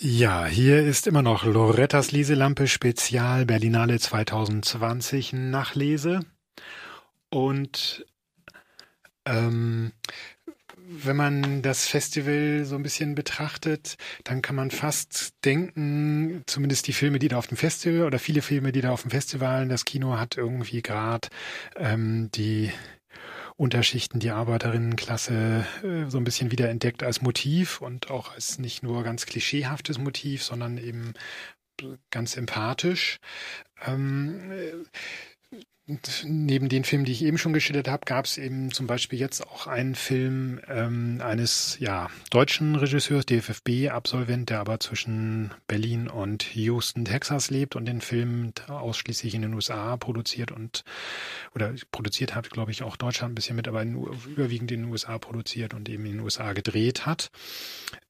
Ja, hier ist immer noch Lorettas Leselampe Spezial Berlinale 2020 Nachlese. Und ähm, wenn man das Festival so ein bisschen betrachtet, dann kann man fast denken, zumindest die Filme, die da auf dem Festival oder viele Filme, die da auf dem Festival, das Kino hat irgendwie gerade ähm, die Unterschichten, die Arbeiterinnenklasse äh, so ein bisschen wiederentdeckt als Motiv und auch als nicht nur ganz klischeehaftes Motiv, sondern eben ganz empathisch. Ähm, neben den Filmen, die ich eben schon geschildert habe, gab es eben zum Beispiel jetzt auch einen Film ähm, eines ja, deutschen Regisseurs, DFFB-Absolvent, der aber zwischen Berlin und Houston, Texas lebt und den Film ausschließlich in den USA produziert und oder produziert hat, glaube ich, auch Deutschland ein bisschen mit, aber in, überwiegend in den USA produziert und eben in den USA gedreht hat.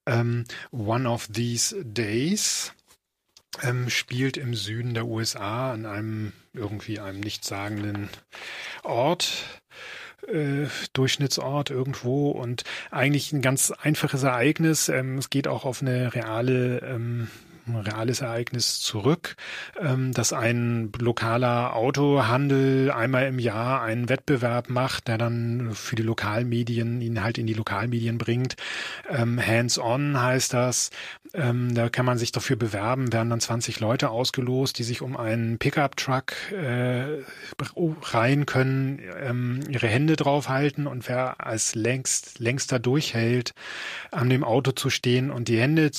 Ähm, One of These Days ähm, spielt im Süden der USA an einem irgendwie einem nichtssagenden Ort. Äh, Durchschnittsort irgendwo und eigentlich ein ganz einfaches Ereignis. Ähm, es geht auch auf eine reale ähm, ein reales Ereignis zurück, ähm, dass ein lokaler Autohandel einmal im Jahr einen Wettbewerb macht, der dann für die Lokalmedien ihn halt in die Lokalmedien bringt. Ähm, Hands-on heißt das. Ähm, da kann man sich dafür bewerben, werden dann 20 Leute ausgelost, die sich um einen Pickup-Truck äh, rein können, ihre Hände draufhalten und wer als längst längster durchhält, an dem Auto zu stehen und die Hände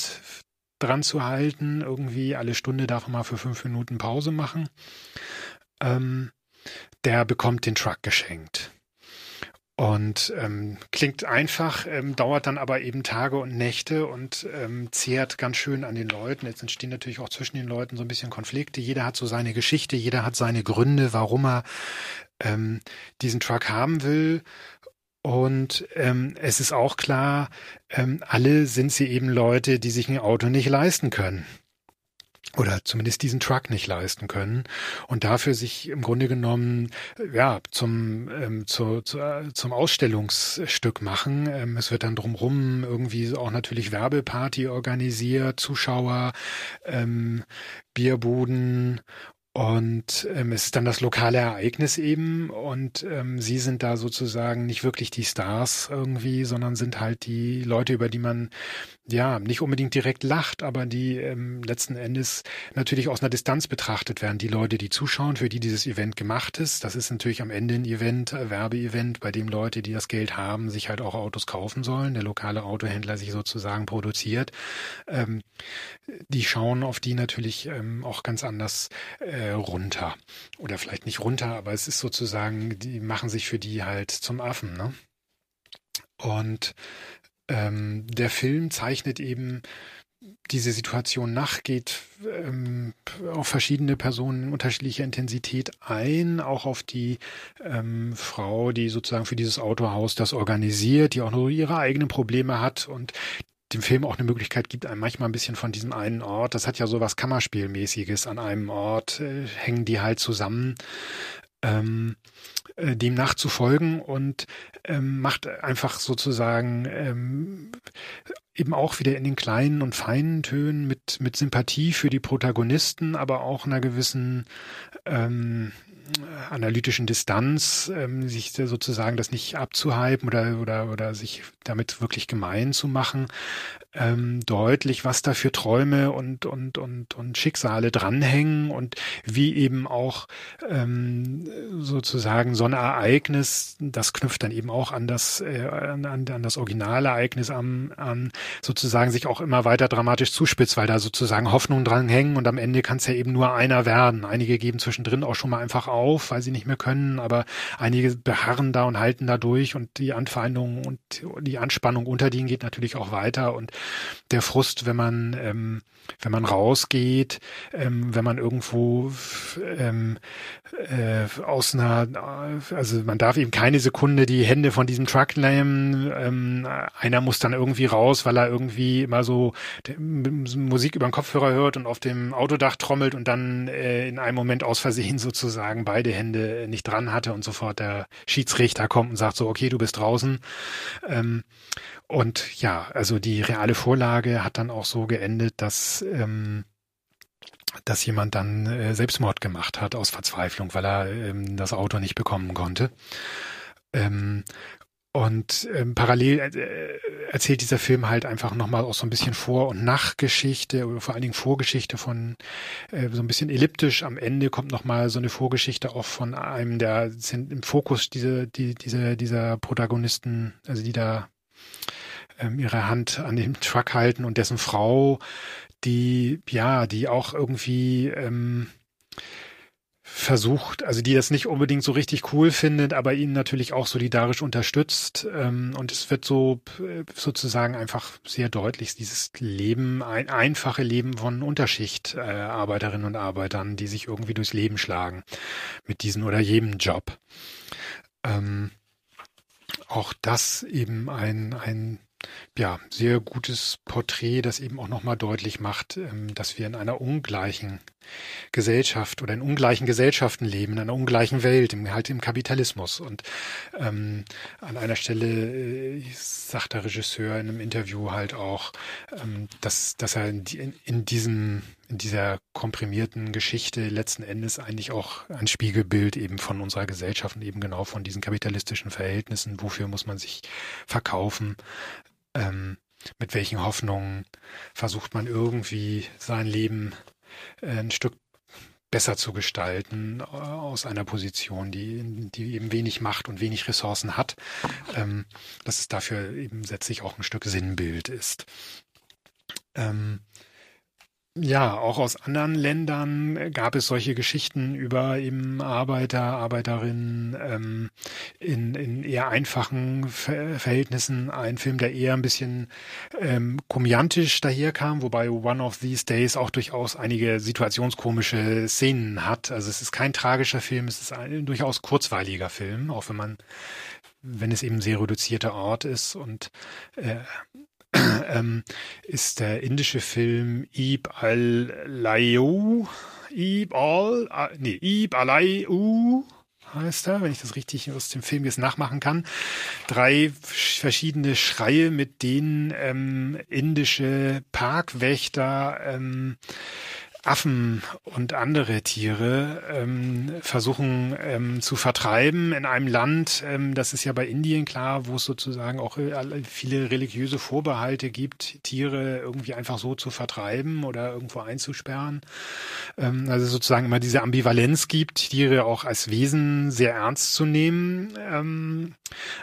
dran zu halten. Irgendwie alle Stunde darf man mal für fünf Minuten Pause machen. Ähm, der bekommt den Truck geschenkt. Und ähm, klingt einfach, ähm, dauert dann aber eben Tage und Nächte und ähm, zehrt ganz schön an den Leuten. Jetzt entstehen natürlich auch zwischen den Leuten so ein bisschen Konflikte. Jeder hat so seine Geschichte, jeder hat seine Gründe, warum er ähm, diesen Truck haben will. Und ähm, es ist auch klar, ähm, alle sind sie eben Leute, die sich ein Auto nicht leisten können. Oder zumindest diesen Truck nicht leisten können und dafür sich im Grunde genommen ja zum ähm, zu, zu, zum Ausstellungsstück machen. Ähm, es wird dann drumrum irgendwie auch natürlich Werbeparty organisiert, Zuschauer, ähm, Bierbuden und ähm, es ist dann das lokale Ereignis eben und ähm, sie sind da sozusagen nicht wirklich die Stars irgendwie, sondern sind halt die Leute, über die man ja, nicht unbedingt direkt lacht, aber die ähm, letzten Endes natürlich aus einer Distanz betrachtet werden. Die Leute, die zuschauen, für die dieses Event gemacht ist, das ist natürlich am Ende ein Event, ein Werbeevent, bei dem Leute, die das Geld haben, sich halt auch Autos kaufen sollen, der lokale Autohändler sich sozusagen produziert. Ähm, die schauen auf die natürlich ähm, auch ganz anders äh, runter. Oder vielleicht nicht runter, aber es ist sozusagen, die machen sich für die halt zum Affen, ne? Und ähm, der Film zeichnet eben diese Situation nach, geht ähm, auf verschiedene Personen in unterschiedlicher Intensität ein, auch auf die ähm, Frau, die sozusagen für dieses Autohaus das organisiert, die auch nur ihre eigenen Probleme hat und dem Film auch eine Möglichkeit gibt, einem manchmal ein bisschen von diesem einen Ort, das hat ja so was Kammerspielmäßiges, an einem Ort äh, hängen die halt zusammen. Ähm, äh, dem nachzufolgen und ähm, macht einfach sozusagen ähm, eben auch wieder in den kleinen und feinen Tönen mit, mit Sympathie für die Protagonisten, aber auch einer gewissen ähm, analytischen Distanz, ähm, sich sozusagen das nicht abzuhypen oder, oder, oder sich damit wirklich gemein zu machen, ähm, deutlich, was da für Träume und, und, und, und Schicksale dranhängen und wie eben auch ähm, sozusagen so ein Ereignis, das knüpft dann eben auch an das, äh, an, an das Originalereignis an, an, sozusagen sich auch immer weiter dramatisch zuspitzt, weil da sozusagen Hoffnungen dranhängen und am Ende kann es ja eben nur einer werden. Einige geben zwischendrin auch schon mal einfach auf, weil sie nicht mehr können, aber einige beharren da und halten da durch und die Anfeindungen und die Anspannung unter denen geht natürlich auch weiter und der Frust, wenn man, ähm, wenn man rausgeht, ähm, wenn man irgendwo ähm, äh, aus einer, also man darf eben keine Sekunde die Hände von diesem Truck nehmen. Ähm, einer muss dann irgendwie raus, weil er irgendwie immer so Musik über den Kopfhörer hört und auf dem Autodach trommelt und dann äh, in einem Moment aus Versehen sozusagen beide Hände nicht dran hatte und sofort der Schiedsrichter kommt und sagt so, okay, du bist draußen. Ähm, und ja, also die reale Vorlage hat dann auch so geendet, dass ähm, dass jemand dann äh, Selbstmord gemacht hat aus Verzweiflung, weil er ähm, das Auto nicht bekommen konnte. Ähm, und ähm, parallel äh, erzählt dieser Film halt einfach nochmal auch so ein bisschen Vor- und Nachgeschichte oder vor allen Dingen Vorgeschichte von äh, so ein bisschen elliptisch. Am Ende kommt nochmal so eine Vorgeschichte auch von einem der sind im Fokus diese, die, diese, dieser Protagonisten, also die da ähm, ihre Hand an dem Truck halten und dessen Frau, die, ja, die auch irgendwie ähm, versucht, also die das nicht unbedingt so richtig cool findet, aber ihn natürlich auch solidarisch unterstützt. Ähm, und es wird so äh, sozusagen einfach sehr deutlich, dieses Leben, ein einfache Leben von Unterschichtarbeiterinnen äh, und Arbeitern, die sich irgendwie durchs Leben schlagen mit diesem oder jedem Job. Ähm, auch das eben ein, ein ja, sehr gutes Porträt, das eben auch nochmal deutlich macht, ähm, dass wir in einer ungleichen Gesellschaft oder in ungleichen Gesellschaften leben, in einer ungleichen Welt, im, halt im Kapitalismus. Und ähm, an einer Stelle äh, sagt der Regisseur in einem Interview halt auch, ähm, dass, dass er in, in, diesem in dieser komprimierten Geschichte letzten Endes eigentlich auch ein Spiegelbild eben von unserer Gesellschaft und eben genau von diesen kapitalistischen Verhältnissen. Wofür muss man sich verkaufen? Ähm, mit welchen Hoffnungen versucht man irgendwie sein Leben ein Stück besser zu gestalten äh, aus einer Position, die, die eben wenig Macht und wenig Ressourcen hat, ähm, dass es dafür eben letztlich auch ein Stück Sinnbild ist. Ähm, ja, auch aus anderen Ländern gab es solche Geschichten über eben Arbeiter, Arbeiterinnen ähm, in, in eher einfachen Ver Verhältnissen. Ein Film, der eher ein bisschen ähm, komödiantisch daherkam, wobei One of These Days auch durchaus einige situationskomische Szenen hat. Also es ist kein tragischer Film, es ist ein durchaus kurzweiliger Film, auch wenn man wenn es eben sehr reduzierter Ort ist und äh, ähm, ist der indische Film Ib al-Layu, Ib al, äh, nee, Ib al-Layu heißt er, wenn ich das richtig aus dem Film jetzt nachmachen kann. Drei verschiedene Schreie, mit denen ähm, indische Parkwächter ähm, Affen und andere Tiere ähm, versuchen ähm, zu vertreiben in einem Land, ähm, das ist ja bei Indien klar, wo es sozusagen auch äh, viele religiöse Vorbehalte gibt, Tiere irgendwie einfach so zu vertreiben oder irgendwo einzusperren. Ähm, also sozusagen immer diese Ambivalenz gibt, Tiere auch als Wesen sehr ernst zu nehmen, ähm,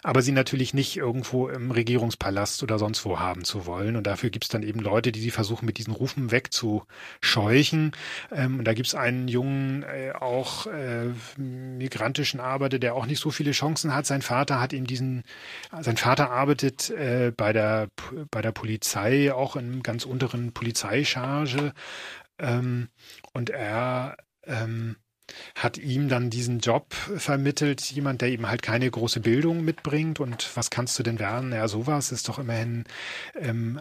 aber sie natürlich nicht irgendwo im Regierungspalast oder sonst wo haben zu wollen. Und dafür gibt es dann eben Leute, die sie versuchen, mit diesen Rufen wegzuscheuchen Kirchen. Ähm, und da gibt es einen jungen, äh, auch äh, migrantischen Arbeiter, der auch nicht so viele Chancen hat. Sein Vater hat ihm diesen, sein Vater arbeitet äh, bei der bei der Polizei, auch in ganz unteren Polizeicharge. Ähm, und er ähm, hat ihm dann diesen Job vermittelt, jemand, der eben halt keine große Bildung mitbringt. Und was kannst du denn werden? Ja, sowas ist doch immerhin ähm,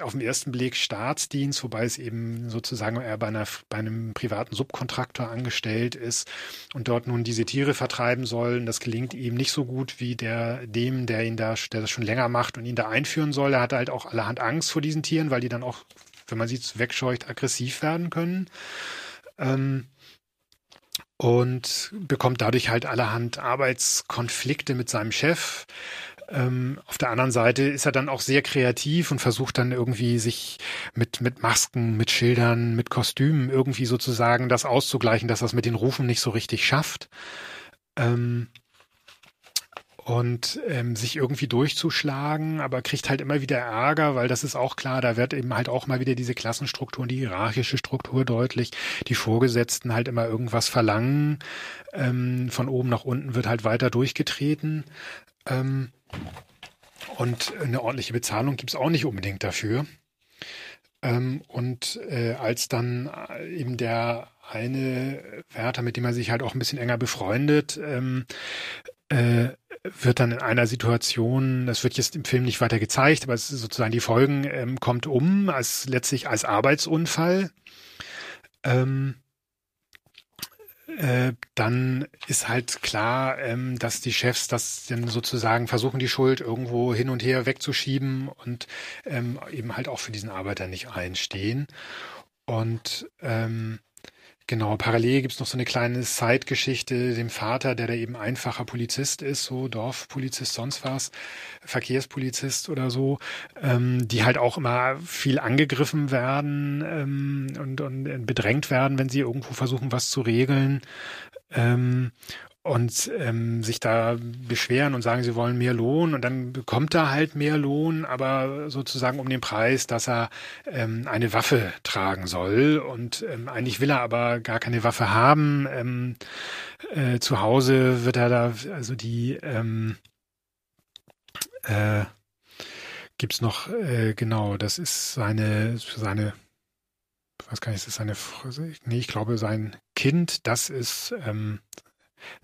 auf den ersten Blick Staatsdienst, wobei es eben sozusagen er bei, einer, bei einem privaten Subkontraktor angestellt ist und dort nun diese Tiere vertreiben soll. Das gelingt ihm nicht so gut wie der dem, der ihn da, der das schon länger macht und ihn da einführen soll. Er hat halt auch allerhand Angst vor diesen Tieren, weil die dann auch, wenn man sie wegscheucht, aggressiv werden können. Ähm, und bekommt dadurch halt allerhand Arbeitskonflikte mit seinem Chef. Ähm, auf der anderen Seite ist er dann auch sehr kreativ und versucht dann irgendwie sich mit, mit Masken, mit Schildern, mit Kostümen irgendwie sozusagen das auszugleichen, dass er es mit den Rufen nicht so richtig schafft. Ähm, und ähm, sich irgendwie durchzuschlagen, aber kriegt halt immer wieder Ärger, weil das ist auch klar, da wird eben halt auch mal wieder diese Klassenstruktur und die hierarchische Struktur deutlich, die Vorgesetzten halt immer irgendwas verlangen, ähm, von oben nach unten wird halt weiter durchgetreten. Ähm, und eine ordentliche Bezahlung gibt's auch nicht unbedingt dafür. Ähm, und äh, als dann äh, eben der eine Wärter, mit dem er sich halt auch ein bisschen enger befreundet, ähm, äh, wird dann in einer Situation, das wird jetzt im Film nicht weiter gezeigt, aber es ist sozusagen die Folgen, ähm, kommt um, als letztlich als Arbeitsunfall. Ähm, äh, dann ist halt klar, ähm, dass die Chefs das dann sozusagen versuchen, die Schuld irgendwo hin und her wegzuschieben und ähm, eben halt auch für diesen Arbeiter nicht einstehen. Und ähm, Genau, parallel gibt's noch so eine kleine Zeitgeschichte, dem Vater, der da eben einfacher Polizist ist, so Dorfpolizist, sonst was, Verkehrspolizist oder so, ähm, die halt auch immer viel angegriffen werden ähm, und, und bedrängt werden, wenn sie irgendwo versuchen, was zu regeln. Ähm, und ähm, sich da beschweren und sagen, sie wollen mehr Lohn und dann bekommt er halt mehr Lohn, aber sozusagen um den Preis, dass er ähm, eine Waffe tragen soll und ähm, eigentlich will er aber gar keine Waffe haben. Ähm, äh, zu Hause wird er da, also die ähm, äh, gibt's noch äh, genau, das ist seine seine ich weiß gar nicht, ist das seine, nee, ich glaube, sein Kind, das ist ähm,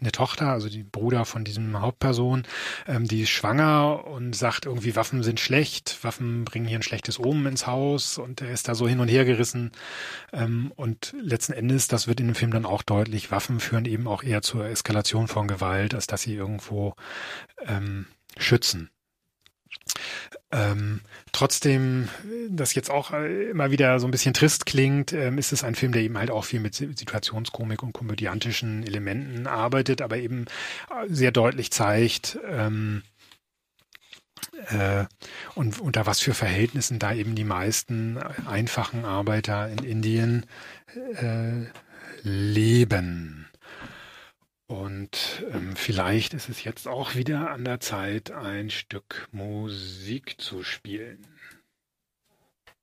eine Tochter, also die Bruder von diesem Hauptperson, ähm, die ist schwanger und sagt irgendwie, Waffen sind schlecht, Waffen bringen hier ein schlechtes Omen ins Haus und er ist da so hin und her gerissen. Ähm, und letzten Endes, das wird in dem Film dann auch deutlich, Waffen führen eben auch eher zur Eskalation von Gewalt, als dass sie irgendwo ähm, schützen. Ähm, trotzdem, das jetzt auch äh, immer wieder so ein bisschen trist klingt, ähm, ist es ein Film, der eben halt auch viel mit Situationskomik und komödiantischen Elementen arbeitet, aber eben äh, sehr deutlich zeigt, ähm, äh, und unter was für Verhältnissen da eben die meisten einfachen Arbeiter in Indien äh, leben. Und ähm, vielleicht ist es jetzt auch wieder an der Zeit, ein Stück Musik zu spielen.